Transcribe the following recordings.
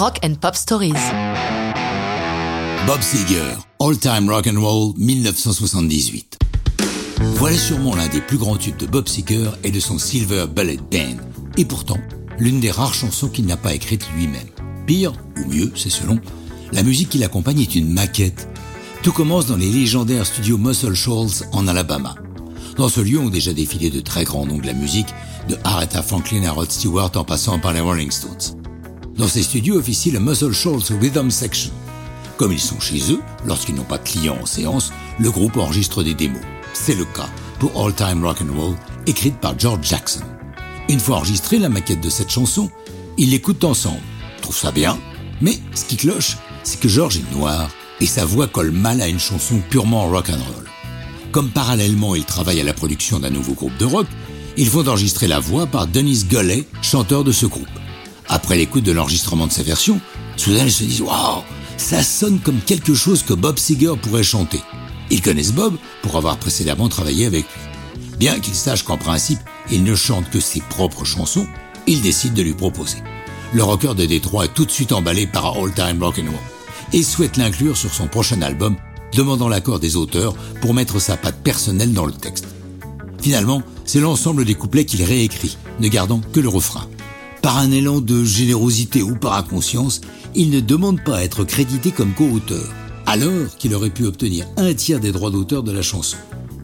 Rock and Pop Stories. Bob Seger, All Time Rock and Roll 1978. Voilà sûrement l'un des plus grands tubes de Bob Seger et de son Silver Bullet Band. Et pourtant, l'une des rares chansons qu'il n'a pas écrites lui-même. Pire, ou mieux, c'est selon, la musique qui l'accompagne est une maquette. Tout commence dans les légendaires studios Muscle Shoals en Alabama. Dans ce lieu ont déjà défilé de très grands noms de la musique, de Aretha Franklin à Rod Stewart en passant par les Rolling Stones. Dans ces studios officie le Muscle Shoals Rhythm Section. Comme ils sont chez eux, lorsqu'ils n'ont pas de clients en séance, le groupe enregistre des démos. C'est le cas pour All Time Rock and Roll, écrite par George Jackson. Une fois enregistrée la maquette de cette chanson, ils l'écoutent ensemble. Trouve ça bien, mais ce qui cloche, c'est que George est noir et sa voix colle mal à une chanson purement rock and roll. Comme parallèlement il travaille à la production d'un nouveau groupe de rock, ils font enregistrer la voix par Dennis Gullet, chanteur de ce groupe. Après l'écoute de l'enregistrement de sa version, soudain ils se disent Waouh, ça sonne comme quelque chose que Bob Seger pourrait chanter. Ils connaissent Bob pour avoir précédemment travaillé avec lui. Bien qu'ils sachent qu'en principe, il ne chante que ses propres chansons, ils décident de lui proposer. Le rocker de Détroit est tout de suite emballé par All Time Rock and Roll et souhaite l'inclure sur son prochain album demandant l'accord des auteurs pour mettre sa patte personnelle dans le texte. Finalement, c'est l'ensemble des couplets qu'il réécrit, ne gardant que le refrain. Par un élan de générosité ou par inconscience, il ne demande pas à être crédité comme co-auteur, alors qu'il aurait pu obtenir un tiers des droits d'auteur de la chanson.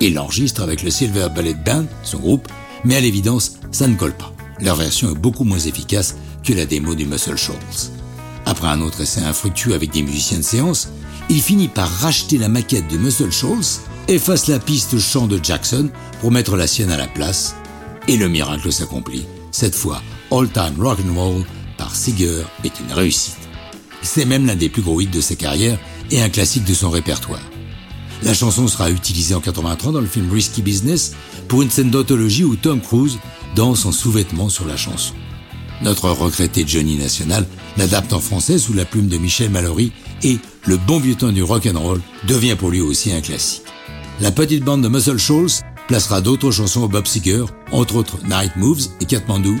Il l'enregistre avec le Silver Ballet Band, son groupe, mais à l'évidence, ça ne colle pas. Leur version est beaucoup moins efficace que la démo du Muscle Shoals. Après un autre essai infructueux avec des musiciens de séance, il finit par racheter la maquette de Muscle Shoals, efface la piste chant de Jackson pour mettre la sienne à la place, et le miracle s'accomplit. Cette fois, All Time Rock and Roll par Seeger est une réussite. C'est même l'un des plus gros hits de sa carrière et un classique de son répertoire. La chanson sera utilisée en 83 dans le film Risky Business pour une scène d'anthologie où Tom Cruise danse en sous-vêtements sur la chanson. Notre regretté Johnny National l'adapte en français sous la plume de Michel Mallory et le bon vieux temps du rock and roll devient pour lui aussi un classique. La petite bande de Muscle Shoals placera d'autres chansons au Bob Seger, entre autres Night Moves et Kathmandu,